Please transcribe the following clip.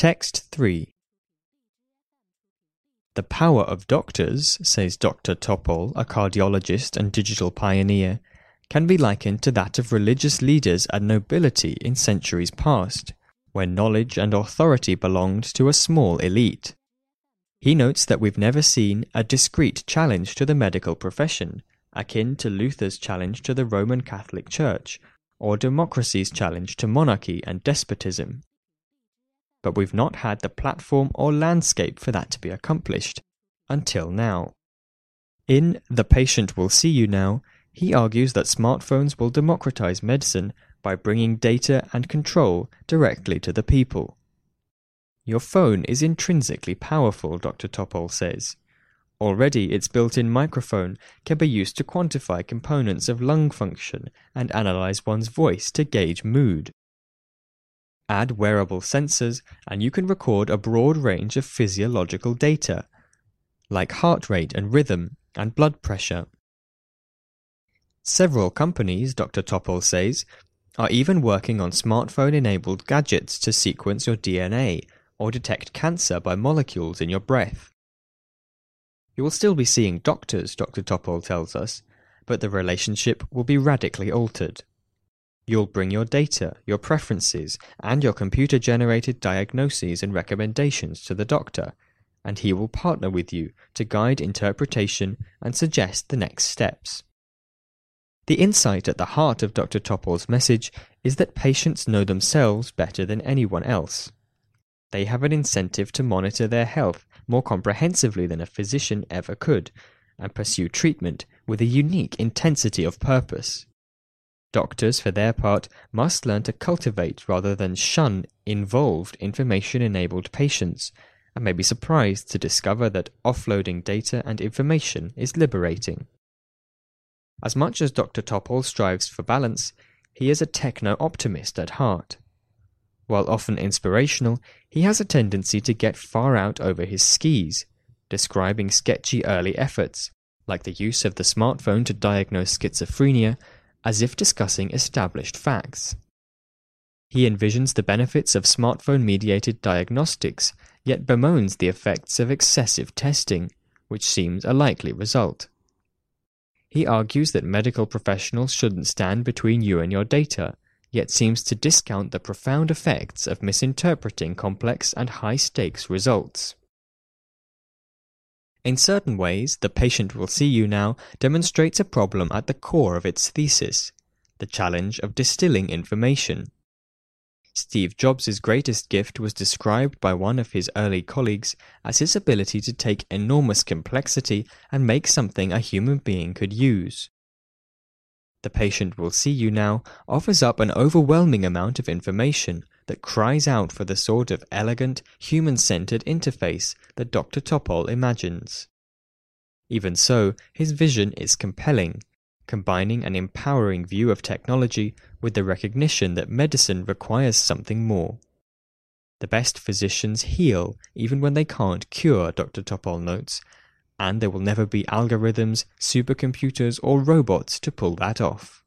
Text 3 The power of doctors, says Dr. Topol, a cardiologist and digital pioneer, can be likened to that of religious leaders and nobility in centuries past, where knowledge and authority belonged to a small elite. He notes that we've never seen a discrete challenge to the medical profession, akin to Luther's challenge to the Roman Catholic Church, or democracy's challenge to monarchy and despotism. But we've not had the platform or landscape for that to be accomplished, until now. In The Patient Will See You Now, he argues that smartphones will democratize medicine by bringing data and control directly to the people. Your phone is intrinsically powerful, Dr. Topol says. Already, its built in microphone can be used to quantify components of lung function and analyze one's voice to gauge mood. Add wearable sensors, and you can record a broad range of physiological data, like heart rate and rhythm, and blood pressure. Several companies, Dr. Topol says, are even working on smartphone enabled gadgets to sequence your DNA or detect cancer by molecules in your breath. You will still be seeing doctors, Dr. Topol tells us, but the relationship will be radically altered. You'll bring your data, your preferences, and your computer generated diagnoses and recommendations to the doctor, and he will partner with you to guide interpretation and suggest the next steps. The insight at the heart of Dr. Topol's message is that patients know themselves better than anyone else. They have an incentive to monitor their health more comprehensively than a physician ever could, and pursue treatment with a unique intensity of purpose. Doctors, for their part, must learn to cultivate rather than shun involved information enabled patients, and may be surprised to discover that offloading data and information is liberating. As much as Dr. Topol strives for balance, he is a techno optimist at heart. While often inspirational, he has a tendency to get far out over his skis, describing sketchy early efforts, like the use of the smartphone to diagnose schizophrenia, as if discussing established facts. He envisions the benefits of smartphone mediated diagnostics, yet bemoans the effects of excessive testing, which seems a likely result. He argues that medical professionals shouldn't stand between you and your data, yet seems to discount the profound effects of misinterpreting complex and high stakes results. In certain ways, The Patient Will See You Now demonstrates a problem at the core of its thesis the challenge of distilling information. Steve Jobs' greatest gift was described by one of his early colleagues as his ability to take enormous complexity and make something a human being could use. The patient will see you now offers up an overwhelming amount of information that cries out for the sort of elegant, human centered interface that Dr. Topol imagines. Even so, his vision is compelling combining an empowering view of technology with the recognition that medicine requires something more. The best physicians heal even when they can't cure, Dr. Topol notes, and there will never be algorithms, supercomputers, or robots to pull that off.